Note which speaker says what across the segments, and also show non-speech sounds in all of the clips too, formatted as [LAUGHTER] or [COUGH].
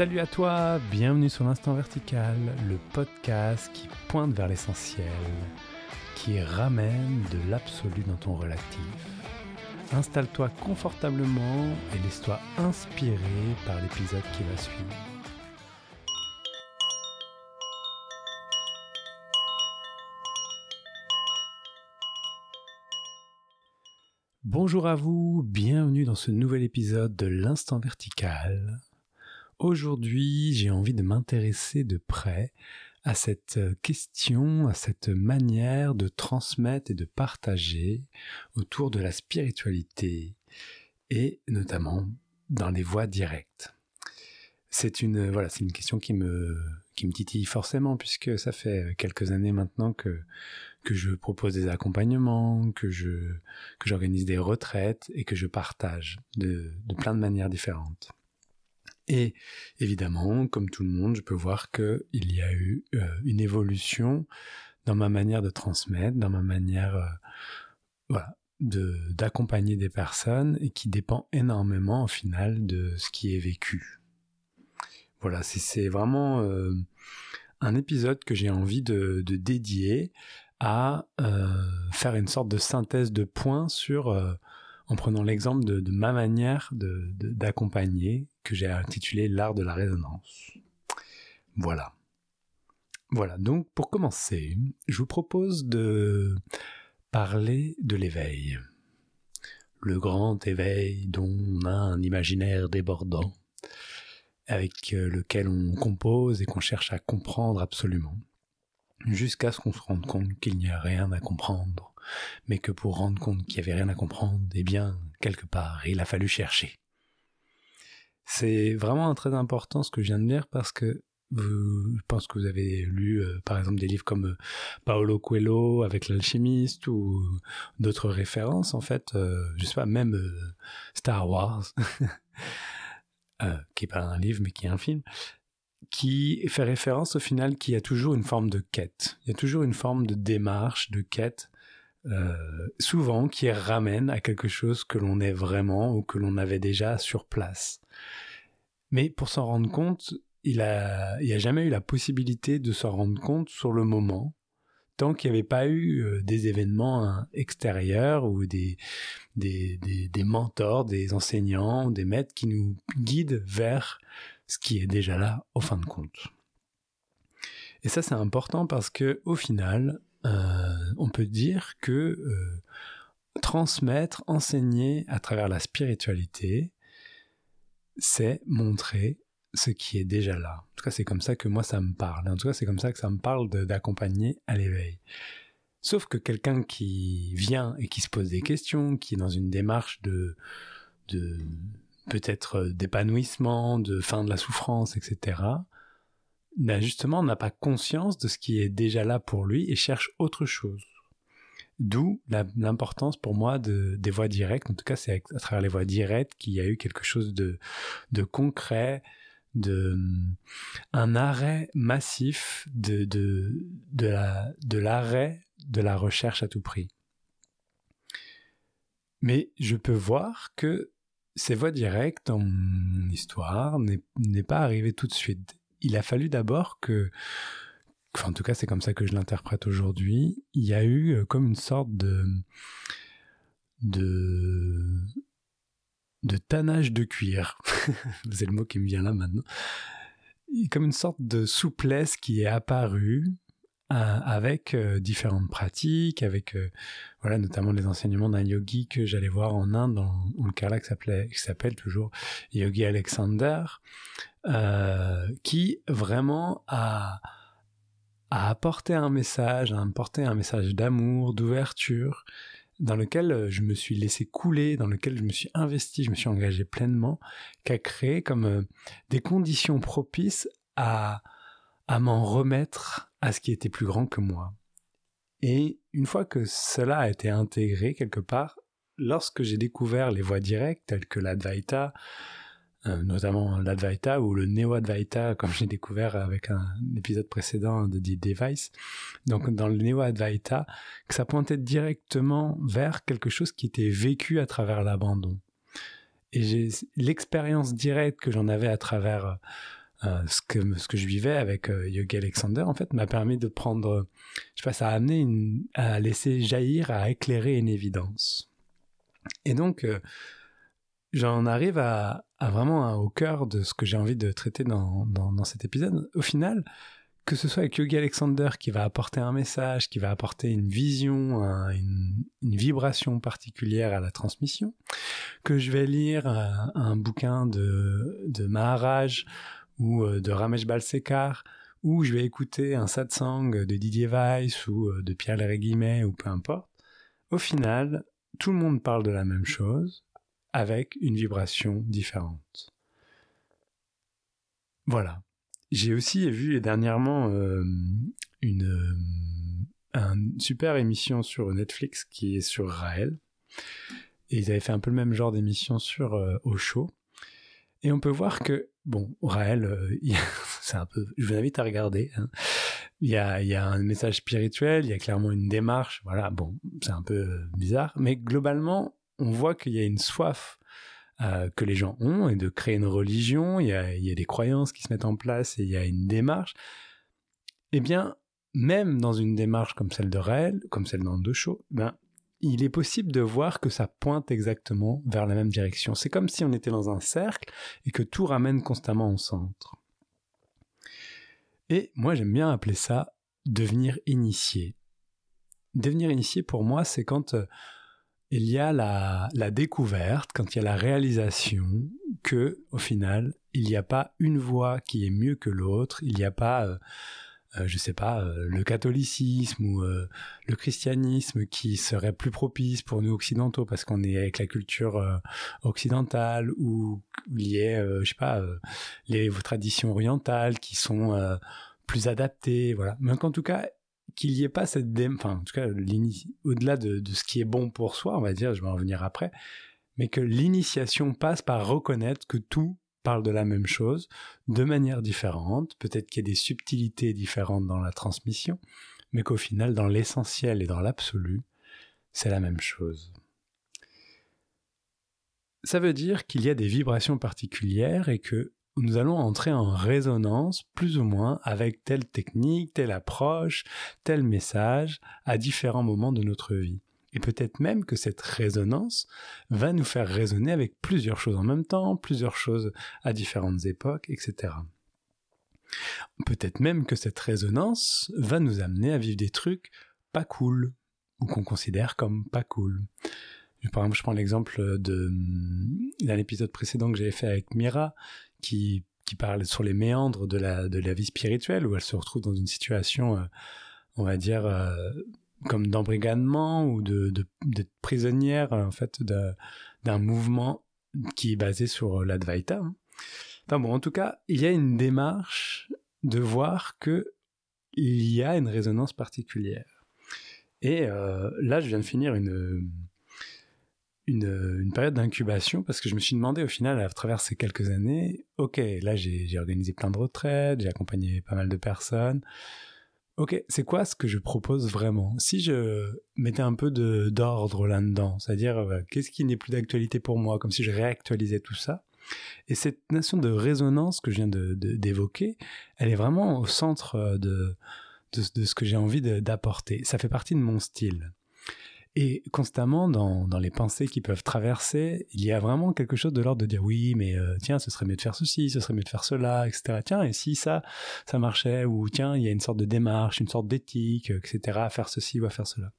Speaker 1: Salut à toi, bienvenue sur l'Instant Vertical, le podcast qui pointe vers l'essentiel, qui ramène de l'absolu dans ton relatif. Installe-toi confortablement et laisse-toi inspirer par l'épisode qui va suivre. Bonjour à vous, bienvenue dans ce nouvel épisode de l'Instant Vertical. Aujourd'hui, j'ai envie de m'intéresser de près à cette euh, question, à cette manière de transmettre et de partager autour de la spiritualité et notamment dans les voies directes. C'est une voilà, c'est une question qui me qui me titille forcément puisque ça fait quelques années maintenant que que je propose des accompagnements, que je que j'organise des retraites et que je partage de, de plein de manières différentes. Et évidemment, comme tout le monde, je peux voir qu'il y a eu euh, une évolution dans ma manière de transmettre, dans ma manière euh, de, d'accompagner des personnes et qui dépend énormément au final de ce qui est vécu. Voilà, c'est, vraiment euh, un épisode que j'ai envie de, de dédier à faire une sorte de synthèse de points sur en prenant l'exemple de, ma manière d'accompagner, que j'ai intitulé l'art de la résonance. Voilà. Voilà, donc pour commencer, je vous propose de parler de l'éveil. Le grand éveil dont on a un imaginaire débordant, avec lequel on compose et qu'on cherche à comprendre absolument, jusqu'à ce qu'on se rende compte qu'il n'y a rien à comprendre mais que pour rendre compte qu'il n'y avait rien à comprendre, eh bien, quelque part, il a fallu chercher. C'est vraiment très important ce que je viens de dire parce que vous, je pense que vous avez lu euh, par exemple des livres comme euh, Paolo Coelho avec l'alchimiste ou d'autres références en fait, euh, je sais pas, même Star Wars, [LAUGHS] qui est pas un livre mais qui est un film, qui fait référence au final qu'il y a toujours une forme de quête, il y a toujours une forme de démarche, de quête euh, souvent qui ramène à quelque chose que l'on est vraiment ou que l'on avait déjà sur place. Mais pour s'en rendre compte, il a, il a jamais eu la possibilité de s'en rendre compte sur le moment, tant qu'il n'y avait pas eu euh, des événements hein, extérieurs ou des, des, des, mentors, des enseignants, des maîtres qui nous guident vers ce qui est déjà là au fin de compte. Et ça c'est important parce que au final, on peut dire que euh, transmettre, enseigner à travers la spiritualité, c'est montrer ce qui est déjà là. En tout cas, c'est comme ça que moi, ça me parle. En tout cas, c'est comme ça que ça me parle d'accompagner à l'éveil. Sauf que quelqu'un qui vient et qui se pose des questions, qui est dans une démarche de, de peut-être d'épanouissement, de fin de la souffrance, etc., justement n'a pas conscience de ce qui est déjà là pour lui et cherche autre chose. D'où l'importance pour moi de, des voies directes. En tout cas, c'est à travers les voies directes qu'il y a eu quelque chose de, de concret, de un arrêt massif de, de, de de l'arrêt de la recherche à tout prix. Mais je peux voir que ces voies directes dans mon histoire n'est pas arrivé tout de suite il a fallu d'abord que, en tout cas c'est comme ça que je l'interprète aujourd'hui, il y a eu euh, comme une sorte de de de tannage de cuir. [LAUGHS] c'est le mot qui me vient là maintenant. Comme une sorte de souplesse qui est apparue avec euh, différentes pratiques, avec voilà notamment les enseignements d'un yogi que j'allais voir en Inde dans, le cas là qui s'appelle toujours Yogi Alexander, euh, qui vraiment a, a apporté un message, a apporté un message d'amour, d'ouverture, dans lequel euh, je me suis laissé couler, dans lequel je me suis investi, je me suis engagé pleinement, qui a créé comme euh, des conditions propices à, à m'en remettre à ce qui était plus grand que moi. Et une fois que cela a été intégré quelque part, lorsque j'ai découvert les voies directes telles que l'Advaita, euh, notamment l'Advaita ou le Neo-Advaita, comme j'ai découvert avec un, épisode précédent de The Device. Donc dans le Neo-Advaita, que ça pointait directement vers quelque chose qui était vécu à travers l'abandon. Et j'ai l'expérience directe que j'en avais à travers euh, ce, que, ce que je vivais avec Yogi Alexander, en fait, m'a permis de prendre, je sais pas, ça a amené à laisser jaillir, à éclairer une évidence. Et donc, j'en arrive à, vraiment au cœur de ce que j'ai envie de traiter dans, dans, cet épisode. Au final, que ce soit avec Yogi Alexander qui va apporter un message, qui va apporter une vision, une, vibration particulière à la transmission, que je vais lire un, bouquin de, de, Maharaj ou euh, de Ramesh Balsekar, ou je vais écouter un satsang de Didier Weiss ou euh, de Pierre Léry Guimet ou peu importe, au final, tout le monde parle de la même chose avec une vibration différente. Voilà. J'ai aussi vu dernièrement euh, une, super émission sur Netflix qui est sur Raël. Et ils avaient fait un peu le même genre d'émission sur euh, Osho. Et on peut voir que, bon, Raël, [LAUGHS] c'est un peu, je vous invite à regarder. Hein. Il, y a, il y a un message spirituel, il y a clairement une démarche. Voilà, bon, c'est un peu bizarre. Mais globalement, on voit qu'il y a une soif euh, que les gens ont et de créer une religion, il y, a, il y, a, des croyances qui se mettent en place et il y a une démarche, eh bien, même dans une démarche comme celle de Raël, comme celle Show, ben, il est possible de voir que ça pointe exactement vers la même direction. C'est comme si on était dans un cercle et que tout ramène constamment au centre. Et moi, j'aime bien appeler ça devenir initié. Devenir initié, pour moi, c'est quand euh, il y a la, découverte, quand il y a la réalisation que, au final, il n'y a pas une voie qui est mieux que l'autre, il n'y a pas, euh, euh, je sais pas, euh, le catholicisme ou le christianisme qui serait plus propice pour nous occidentaux parce qu'on est avec la culture occidentale ou lié, je sais pas, les traditions orientales qui sont plus adaptées, voilà. Mais en tout cas, qu'il n'y ait pas cette enfin en tout cas au-delà de, ce qui est bon pour soi on va dire je vais en revenir après mais que l'initiation passe par reconnaître que tout parle de la même chose de manière différente peut-être qu'il y a des subtilités différentes dans la transmission mais qu'au final dans l'essentiel et dans l'absolu c'est la même chose ça veut dire qu'il y a des vibrations particulières et que nous allons entrer en résonance plus ou moins avec telle technique, telle approche, tel message à différents moments de notre vie. Et peut-être même que cette résonance va nous faire résonner avec plusieurs choses en même temps, plusieurs choses à différentes époques, etc. Peut-être même que cette résonance va nous amener à vivre des trucs pas cool, ou qu'on considère comme pas cool. Par exemple, je prends l'exemple d'un épisode précédent que j'avais fait avec Mira, qui, parle sur les méandres de la, de la vie spirituelle, où elle se retrouve dans une situation, euh, on va dire, euh, comme d'embrigadement ou de, de, prisonnière, en fait, d'un mouvement qui est basé sur l'Advaita. Hein. Enfin bon, en tout cas, il y a une démarche de voir que il y a une résonance particulière. Et euh, là, je viens de finir une, une, période d'incubation parce que je me suis demandé au final, à travers ces quelques années, ok, là j'ai organisé plein de retraites, j'ai accompagné pas mal de personnes. Ok, c'est quoi ce que je propose vraiment? Si je mettais un peu d'ordre là-dedans, c'est-à-dire euh, qu'est-ce qui n'est plus d'actualité pour moi, comme si je réactualisais tout ça? Et cette notion de résonance que je viens d'évoquer, elle est vraiment au centre euh, de, de ce que j'ai envie d'apporter. Ça fait partie de mon style. Et constamment, dans, dans, les pensées qui peuvent traverser, il y a vraiment quelque chose de l'ordre de dire oui, mais euh, tiens, ce serait mieux de faire ceci, ce serait mieux de faire cela, etc. Tiens, et si ça, ça marchait, ou tiens, il y a une sorte de démarche, une sorte d'éthique, etc., à faire ceci ou à faire cela.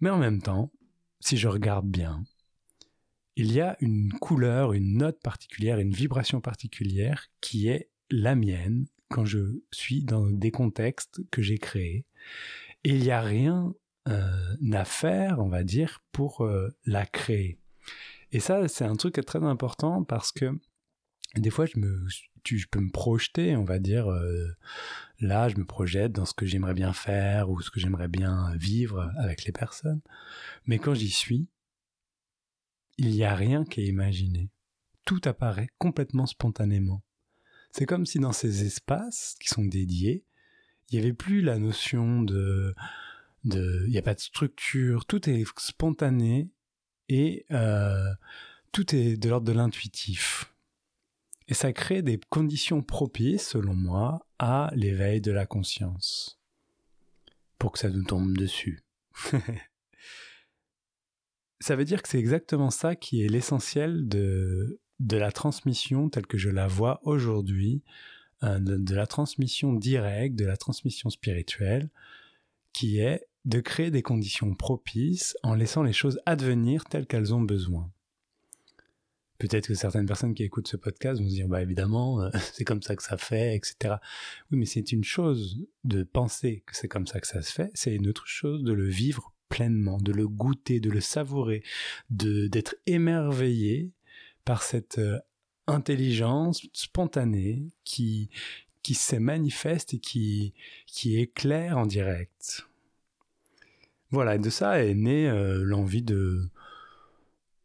Speaker 1: Mais en même temps, si je regarde bien, il y a une couleur, une note particulière, une vibration particulière qui est la mienne quand je suis dans des contextes que j'ai créés. Et il n'y a rien à faire, on va dire, pour euh, la créer. Et ça, c'est un truc très important parce que des fois, je, me, je peux me projeter, on va dire, euh, là, je me projette dans ce que j'aimerais bien faire ou ce que j'aimerais bien vivre avec les personnes. Mais quand j'y suis, il n'y a rien qui est imaginé. Tout apparaît complètement spontanément. C'est comme si dans ces espaces qui sont dédiés, il n'y avait plus la notion de il n'y a pas de structure, tout est spontané et euh, tout est de l'ordre de l'intuitif. Et ça crée des conditions propices, selon moi, à l'éveil de la conscience. Pour que ça nous tombe dessus. [LAUGHS] ça veut dire que c'est exactement ça qui est l'essentiel de, de la transmission telle que je la vois aujourd'hui, euh, de, la transmission directe, de la transmission spirituelle, qui est de créer des conditions propices en laissant les choses advenir telles qu'elles ont besoin. Peut-être que certaines personnes qui écoutent ce podcast vont se dire, bah évidemment, euh, [LAUGHS] c'est comme ça que ça fait, etc. Oui, mais c'est une chose de penser que c'est comme ça que ça se fait, c'est une autre chose de le vivre pleinement, de le goûter, de le savourer, d'être émerveillé par cette euh, intelligence spontanée qui qui se manifeste et qui qui éclaire en direct. Voilà, de ça est née euh, l'envie de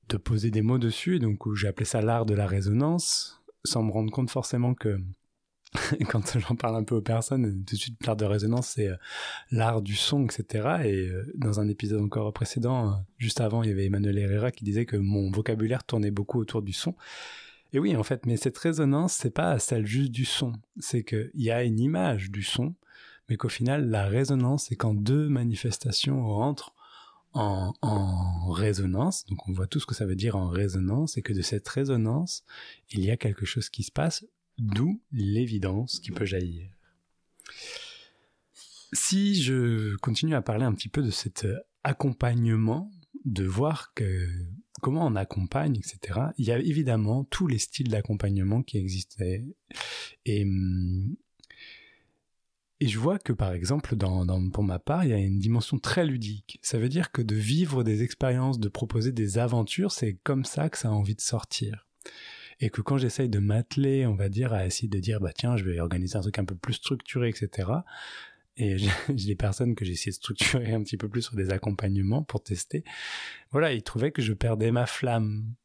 Speaker 1: de poser des mots dessus, donc j'ai appelé ça l'art de la résonance, sans me rendre compte forcément que [LAUGHS] quand j'en parle un peu aux personnes, tout de suite, l'art de résonance, c'est euh, l'art du son, etc. Et euh, dans un épisode encore précédent, juste avant, il y avait Emmanuel Herrera qui disait que mon vocabulaire tournait beaucoup autour du son. Et oui, en fait, mais cette résonance, c'est pas celle juste du son. C'est qu'il y a une image du son, mais qu'au final, la résonance, c'est quand deux manifestations rentrent en, résonance, donc on voit tout ce que ça veut dire en résonance, et que de cette résonance, il y a quelque chose qui se passe d'où l'évidence qui peut jaillir. Si je continue à parler un petit peu de cet accompagnement, de voir que comment on accompagne, etc., il y a évidemment tous les styles d'accompagnement qui existaient. Et, et je vois que, par exemple, dans, pour ma part, il y a une dimension très ludique. Ça veut dire que de vivre des expériences, de proposer des aventures, c'est comme ça que ça a envie de sortir et que quand j'essaye de m'atteler, on va dire, à essayer de dire, bah tiens, je vais organiser un truc un peu plus structuré, etc. Et [LAUGHS] j'ai des personnes que j'ai essayé de structurer un petit peu plus sur des accompagnements pour tester. Voilà, ils trouvaient que je perdais ma flamme.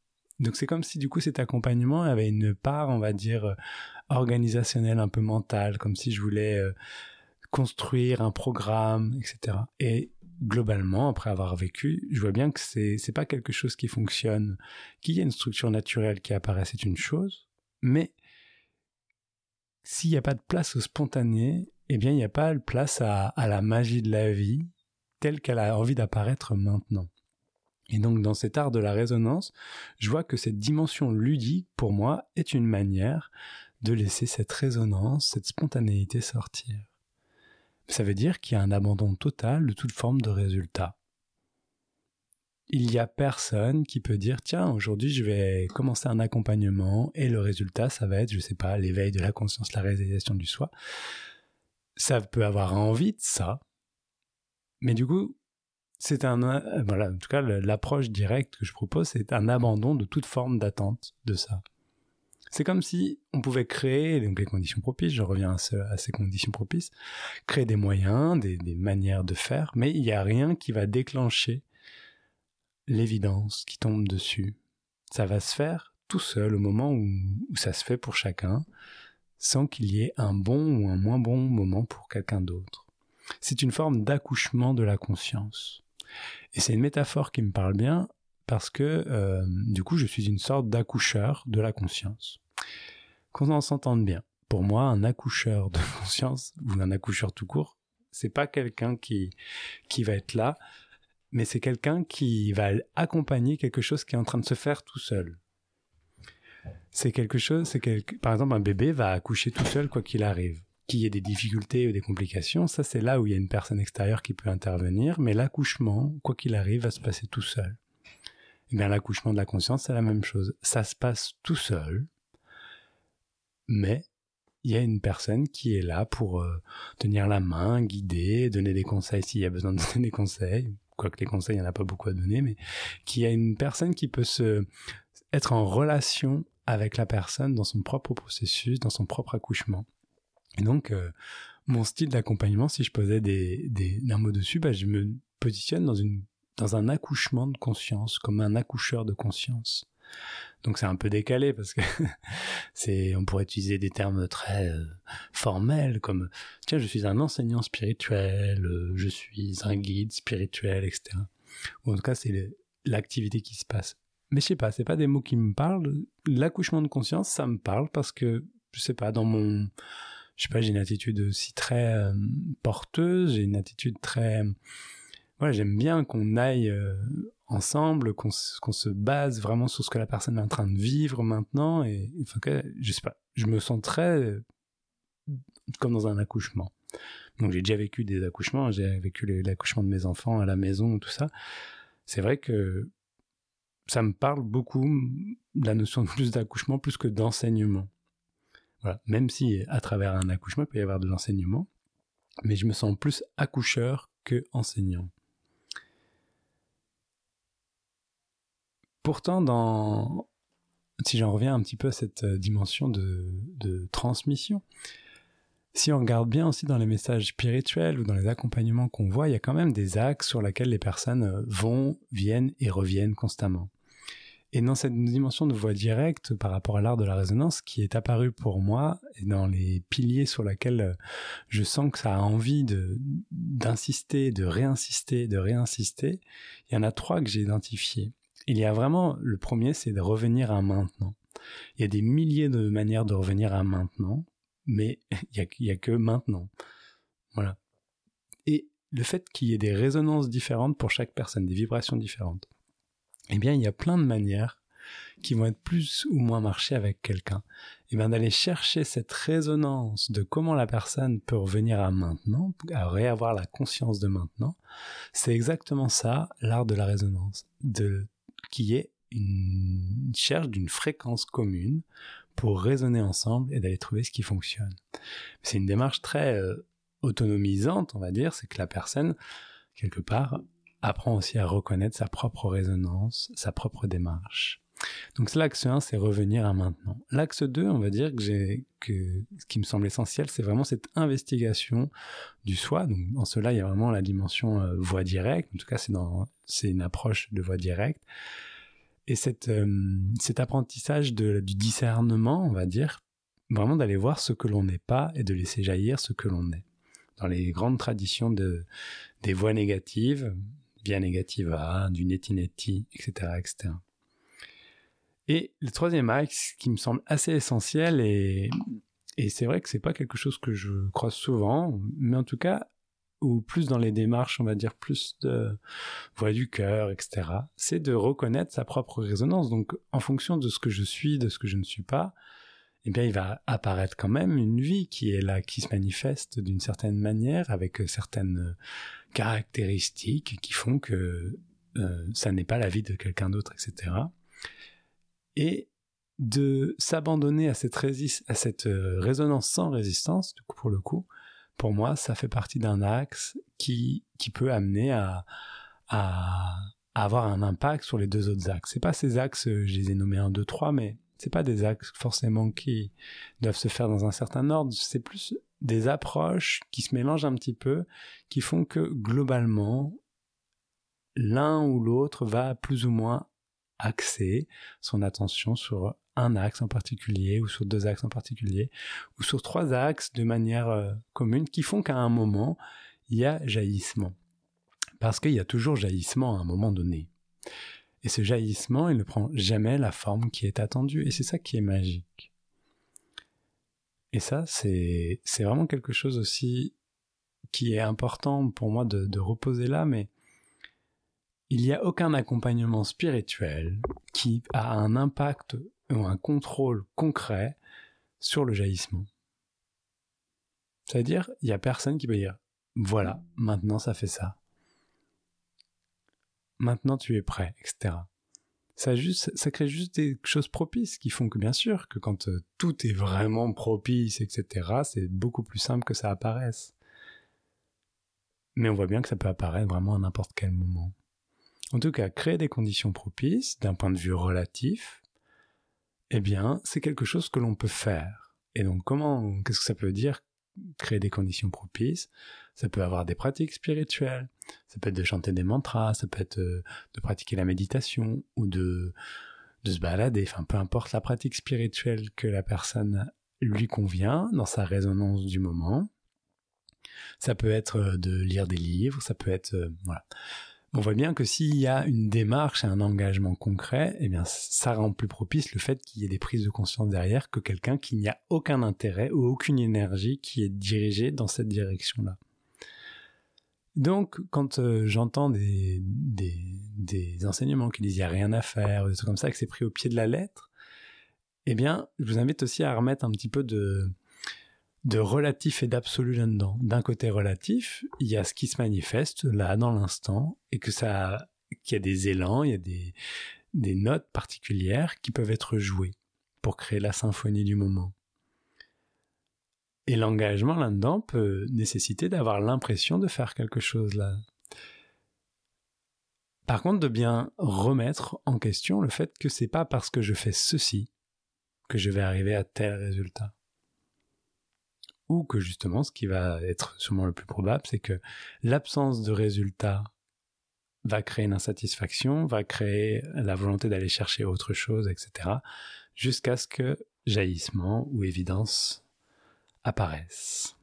Speaker 1: Donc c'est comme si du coup cet accompagnement avait une part, on va dire, organisationnelle, un peu mentale, comme si je voulais euh, construire un programme, etc. Et globalement, après avoir vécu, je vois bien que c'est c'est pas quelque chose qui fonctionne. Qu'il y ait une structure naturelle qui apparaît, c'est une chose, mais s'il n'y a pas de place au spontané, eh bien, il n'y a pas de place à la magie de la vie telle qu'elle a envie d'apparaître maintenant. Et donc, dans cet art de la résonance, je vois que cette dimension ludique, pour moi, est une manière de laisser cette résonance, cette spontanéité sortir ça veut dire qu'il y a un abandon total de toute forme de résultat. Il n'y a personne qui peut dire tiens aujourd'hui je vais commencer un accompagnement et le résultat ça va être je sais pas l'éveil de la conscience la réalisation du soi. Ça peut avoir envie de ça, mais du coup c'est un voilà en tout cas l'approche directe que je propose c'est un abandon de toute forme d'attente de ça. C'est comme si on pouvait créer donc les conditions propices, je reviens à, ces conditions propices, créer des moyens, des, manières de faire, mais il n'y a rien qui va déclencher l'évidence qui tombe dessus. Ça va se faire tout seul au moment où ça se fait pour chacun, sans qu'il y ait un bon ou un moins bon moment pour quelqu'un d'autre. C'est une forme d'accouchement de la conscience. Et c'est une métaphore qui me parle bien parce que euh, du coup je suis une sorte d'accoucheur de la conscience. Qu'on en s'entende bien. Pour moi, un accoucheur de [LAUGHS] conscience ou un accoucheur tout court, c'est pas quelqu'un qui qui va être là, mais c'est quelqu'un qui va accompagner quelque chose qui est en train de se faire tout seul. C'est quelque chose, c'est quelque, par exemple un bébé va accoucher tout seul quoi qu'il arrive. Qu'il y ait des difficultés ou des complications, ça c'est là où il y a une personne extérieure qui peut intervenir, mais l'accouchement, quoi qu'il arrive, va se passer tout seul. Eh bien, l'accouchement de la conscience, c'est la même chose. Ça se passe tout seul, mais il y a une personne qui est là pour euh, tenir la main, guider, donner des conseils s'il y a besoin de [LAUGHS] donner des conseils. Quoique les conseils, il n'y en a pas beaucoup à donner, mais qui a une personne qui peut se être en relation avec la personne dans son propre processus, dans son propre accouchement. Et donc, euh, mon style d'accompagnement, si je posais des, des, un mot dessus, bah, je me positionne dans une dans un accouchement de conscience, comme un accoucheur de conscience. Donc c'est un peu décalé parce que [LAUGHS] c'est, on pourrait utiliser des termes très euh, formels comme tiens je suis un enseignant spirituel, euh, je suis un guide spirituel, etc. Ou en tout cas c'est l'activité qui se passe. mais je sais pas, c'est pas des mots qui me parlent. L'accouchement de conscience, ça me parle parce que, je sais pas, dans mon, je sais pas, j'ai une attitude aussi très euh, porteuse, j'ai une attitude très, voilà, j'aime bien qu'on aille euh, ensemble, qu'on se base vraiment sur ce que la personne est en train de vivre maintenant, et, je sais pas, je me sens très comme dans un accouchement. Donc j'ai déjà vécu des accouchements, j'ai vécu l'accouchement de mes enfants à la maison, tout ça. C'est vrai que ça me parle beaucoup, la notion de plus d'accouchement, plus que d'enseignement. Même si à travers un accouchement, il peut y avoir de l'enseignement, mais je me sens plus accoucheur que enseignant. Pourtant, dans, si j'en reviens un petit peu à cette euh, dimension de, de transmission, si on regarde bien aussi dans les messages spirituels ou dans les accompagnements qu'on voit, il y a quand même des axes sur lesquels les personnes euh, vont, viennent et reviennent constamment. Et dans cette dimension de voix directe par rapport à l'art de la résonance qui est apparu pour moi et dans les piliers sur lesquels euh, je sens que ça a envie de, d'insister, de réinsister, de réinsister, il y en a trois que j'ai identifiés. Il y a vraiment, le premier c'est de revenir à maintenant. Il y a des milliers de manières de revenir à maintenant mais [LAUGHS] il n'y a, que maintenant. Voilà. Et le fait qu'il y ait des résonances différentes pour chaque personne, des vibrations différentes, eh bien, il y a plein de manières qui vont être plus ou moins marcher avec quelqu'un. Et eh bien, d'aller chercher cette résonance de comment la personne peut revenir à maintenant, à réavoir la conscience de maintenant, c'est exactement ça, l'art de la résonance, de, qui est une cherche d'une fréquence commune pour raisonner ensemble et d'aller trouver ce qui fonctionne. C'est une démarche très euh, autonomisante, on va dire, c'est que la personne, quelque part, apprend aussi à reconnaître sa propre résonance, sa propre démarche. Donc l'axe 1, c'est revenir à maintenant. L'axe 2, on va dire que j'ai que ce qui me semble essentiel, c'est vraiment cette investigation du soi. Donc en cela, il y a vraiment la dimension euh, voix directe. En tout cas, c'est dans c'est une approche de voix directe et cette, euh, cet apprentissage du discernement, on va dire, vraiment d'aller voir ce que l'on n'est pas et de laisser jaillir ce que l'on est. Dans les grandes traditions de, des voix négatives, via negativa, du neti neti, etc., etc. Et le troisième axe qui me semble assez essentiel et, et c'est vrai que c'est pas quelque chose que je croise souvent, mais en tout cas, ou plus dans les démarches, on va dire plus de voix du cœur, etc., c'est de reconnaître sa propre résonance. Donc, en fonction de ce que je suis, de ce que je ne suis pas, eh bien, il va apparaître quand même une vie qui est là, qui se manifeste d'une certaine manière, avec certaines caractéristiques qui font que euh, ça n'est pas la vie de quelqu'un d'autre, etc. Et de s'abandonner à cette, à cette euh, résonance sans résistance, du coup, pour le coup, pour moi, ça fait partie d'un axe qui, qui peut amener à, à, avoir un impact sur les deux autres axes. C'est pas ces axes, je les ai nommés 1, 2, 3, mais c'est pas des axes forcément qui doivent se faire dans un certain ordre, c'est plus des approches qui se mélangent un petit peu, qui font que globalement, l'un ou l'autre va plus ou moins axer son attention sur un axe en particulier ou sur deux axes en particulier ou sur trois axes de manière euh, commune qui font qu'à un moment, il y a jaillissement. Parce qu'il y a toujours jaillissement à un moment donné. Et ce jaillissement, il ne prend jamais la forme qui est attendue. Et c'est ça qui est magique. Et ça, c'est, vraiment quelque chose aussi qui est important pour moi de, de reposer là, mais il n'y a aucun accompagnement spirituel qui a un impact ou un contrôle concret sur le jaillissement. C'est-à-dire, il n'y a personne qui peut dire, voilà, maintenant ça fait ça. Maintenant tu es prêt, etc. Ça, juste, ça crée juste des choses propices qui font que bien sûr que quand euh, tout est vraiment propice, etc., c'est beaucoup plus simple que ça apparaisse. Mais on voit bien que ça peut apparaître vraiment à n'importe quel moment. En tout cas, créer des conditions propices d'un point de vue relatif, eh bien, c'est quelque chose que l'on peut faire. Et donc, comment, qu'est-ce que ça peut dire créer des conditions propices. Ça peut avoir des pratiques spirituelles, ça peut être de chanter des mantras, ça peut être euh, de pratiquer la méditation ou de, se balader, enfin, peu importe la pratique spirituelle que la personne lui convient dans sa résonance du moment. Ça peut être euh, de lire des livres, ça peut être, euh, voilà. On voit bien que s'il y a une démarche et un engagement concret, eh bien, ça rend plus propice le fait qu'il y ait des prises de conscience derrière que quelqu'un qui n'y a aucun intérêt ou aucune énergie qui est dirigée dans cette direction-là. Donc, quand euh, j'entends des, des, enseignements qui disent il n'y a rien à faire, des trucs comme ça, que c'est pris au pied de la lettre, eh bien, je vous invite aussi à remettre un petit peu de, de relatif et d'absolu là-dedans. D'un côté relatif, il y a ce qui se manifeste là, dans l'instant, et que ça, qu'il y a des élans, il y a des, notes particulières qui peuvent être jouées pour créer la symphonie du moment. Et l'engagement là-dedans peut nécessiter d'avoir l'impression de faire quelque chose là. Par contre, de bien remettre en question le fait que c'est pas parce que je fais ceci que je vais arriver à tel résultat ou que justement ce qui va être sûrement le plus probable, c'est que l'absence de résultat va créer une insatisfaction, va créer la volonté d'aller chercher autre chose, etc., jusqu'à ce que jaillissement ou évidence apparaissent.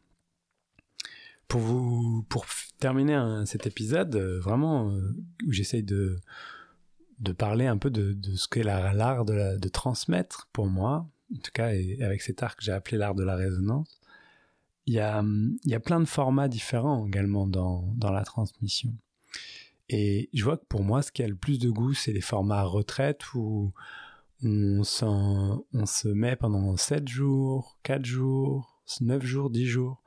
Speaker 1: Pour vous, pour terminer cet épisode, euh, vraiment euh, où j'essaye de de parler un peu de, ce qu'est l'art de, de transmettre pour moi, en tout cas, et avec cet art que j'ai appelé l'art de la résonance, il y a, il y a plein de formats différents également dans, dans la transmission. Et je vois que pour moi, ce qui a le plus de goût, c'est les formats retraite où on, on se met pendant 7 jours, 4 jours, 9 jours, 10 jours,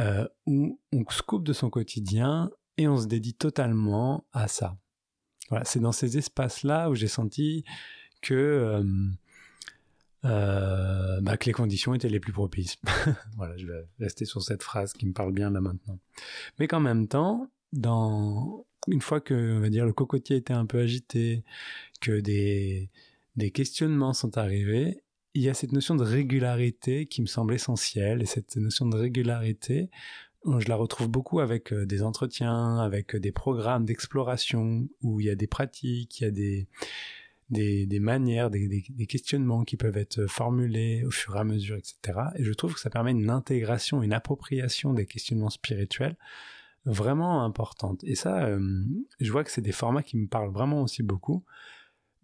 Speaker 1: euh, où on se coupe de son quotidien et on se dédie totalement à ça. Voilà, c'est dans ces espaces-là où j'ai senti que euh, euh, bah, que les conditions étaient les plus propices. [LAUGHS] voilà, je vais rester sur cette phrase qui me parle bien là maintenant. Mais qu'en même temps, dans une fois que on va dire le cocotier était un peu agité, que des des questionnements sont arrivés, il y a cette notion de régularité qui me semble essentielle et cette notion de régularité je la retrouve beaucoup avec euh, des entretiens, avec des programmes d'exploration où il y a des pratiques, il y a des, des, manières, des, questionnements qui peuvent être formulés au fur et à mesure, etc. Et je trouve que ça permet une intégration, une appropriation des questionnements spirituels vraiment importante. Et ça, euh, je vois que c'est des formats qui me parlent vraiment aussi beaucoup,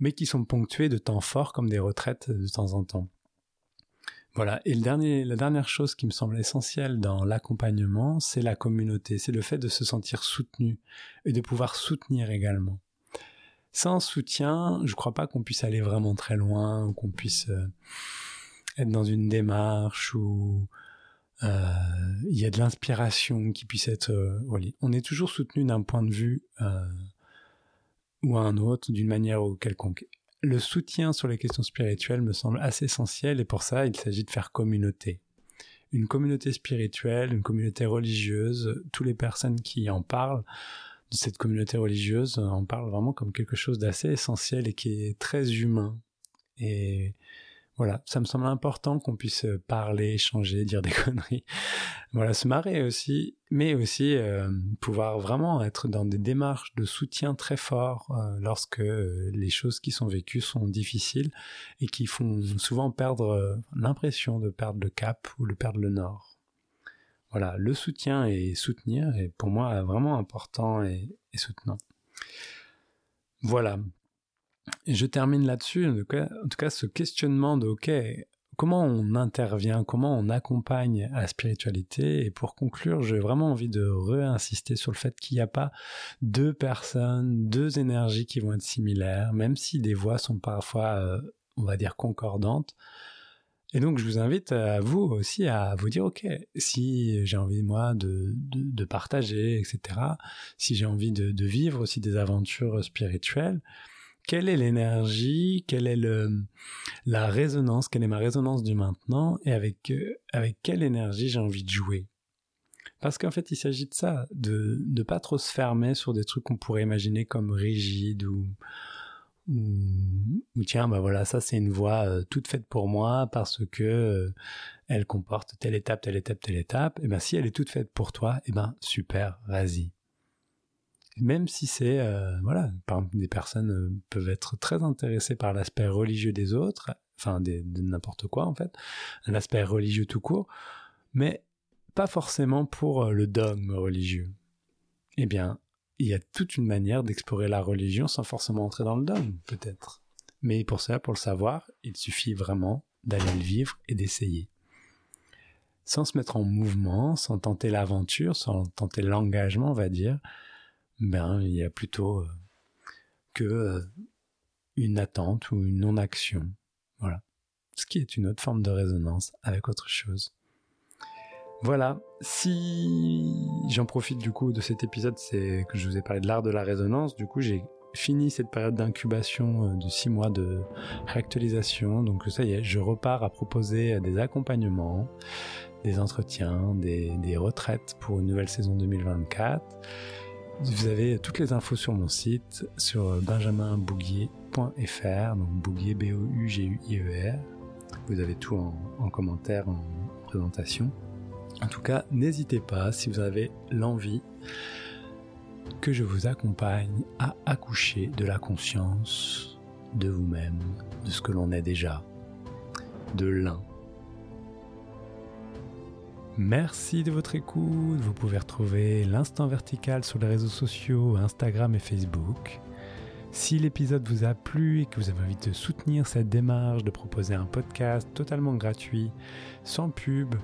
Speaker 1: mais qui sont ponctués de temps forts comme des retraites de temps en temps. Voilà. Et la dernière chose qui me semble essentielle dans l'accompagnement, c'est la communauté. C'est le fait de se sentir soutenu et de pouvoir soutenir également sans soutien, je crois pas qu'on puisse aller vraiment très loin, ou qu'on puisse euh, être dans une démarche où euh, il y a de l'inspiration qui puisse être euh, On est toujours soutenu d'un point de vue ou un autre, d'une manière ou quelconque. Le soutien sur les questions spirituelles me semble assez essentiel et pour ça, il s'agit de faire communauté. Une communauté spirituelle, une communauté religieuse, toutes les personnes qui en parlent de cette communauté religieuse, on parle vraiment comme quelque chose d'assez essentiel et qui est très humain. Et voilà, ça me semble important qu'on puisse parler, échanger, dire des [LAUGHS] conneries, voilà, se marrer aussi, mais aussi euh, pouvoir vraiment être dans des démarches de soutien très fort euh, lorsque euh, les choses qui sont vécues sont difficiles et qui font souvent perdre l'impression de perdre le cap ou de perdre le nord voilà, le soutien et soutenir est pour moi vraiment important et, soutenant. Voilà. je termine là-dessus. En, tout cas, ce questionnement de OK, comment on intervient, comment on accompagne la spiritualité? Et pour conclure, j'ai vraiment envie de réinsister sur le fait qu'il n'y a pas deux personnes, deux énergies qui vont être similaires, même si des voix sont parfois, euh, on va dire, concordantes. Et donc, je vous invite à vous aussi à vous dire, OK, si j'ai envie, moi, de, partager, etc., si j'ai envie de, vivre aussi des aventures spirituelles, quelle est l'énergie, quelle est la résonance, quelle est ma résonance du maintenant, et avec, euh, avec quelle énergie j'ai envie de jouer? Parce qu'en fait, il s'agit de ça, de ne pas trop se fermer sur des trucs qu'on pourrait imaginer comme rigides ou, ou, tiens, bah voilà, ça c'est une voie euh, toute faite pour moi parce que euh, elle comporte telle étape, telle étape, telle étape. Et ben si elle est toute faite pour toi, et ben super, vas-y. Même si c'est euh, voilà, par exemple, des personnes peuvent être très intéressées par l'aspect religieux des autres, enfin de n'importe quoi en fait, un aspect religieux tout court, mais pas forcément pour le dogme religieux. Eh bien, il y a toute une manière d'explorer la religion sans forcément entrer dans le dogme, peut-être. Mais pour ça, pour le savoir, il suffit vraiment d'aller le vivre et d'essayer. Sans se mettre en mouvement, sans tenter l'aventure, sans tenter l'engagement, on va dire, ben, il y a plutôt euh, que euh, une attente ou une non-action. Voilà. Ce qui est une autre forme de résonance avec autre chose. Voilà, si j'en profite du coup de cet épisode, c'est que je vous ai parlé de l'art de la résonance, du coup j'ai fini cette période d'incubation euh, de six mois de réactualisation, donc ça y est, je repars à proposer des accompagnements, des entretiens, des, retraites pour une nouvelle saison 2024. Vous avez toutes les infos sur mon site, sur benjaminbouguier.fr, donc Bouguier, B-O-U-G-U-I-E-R. Vous avez tout en, en commentaire, en présentation. En tout cas, n'hésitez pas si vous avez l'envie que je vous accompagne à accoucher de la conscience de vous-même, de ce que l'on est déjà, de l'un. Merci de votre écoute. Vous pouvez retrouver l'instant vertical sur les réseaux sociaux, Instagram et Facebook. Si l'épisode vous a plu et que vous avez envie de soutenir cette démarche, de proposer un podcast totalement gratuit, sans pub,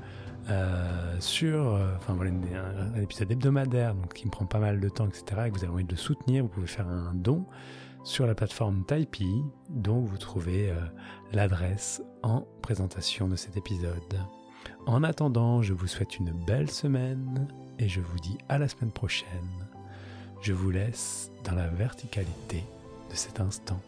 Speaker 1: euh, sur euh, un, épisode hebdomadaire donc qui me prend pas mal de temps, etc. et que vous avez envie de le soutenir, vous pouvez faire un don sur la plateforme Typee dont vous trouvez euh, l'adresse en présentation de cet épisode. En attendant, je vous souhaite une belle semaine et je vous dis à la semaine prochaine. Je vous laisse dans la verticalité de cet instant.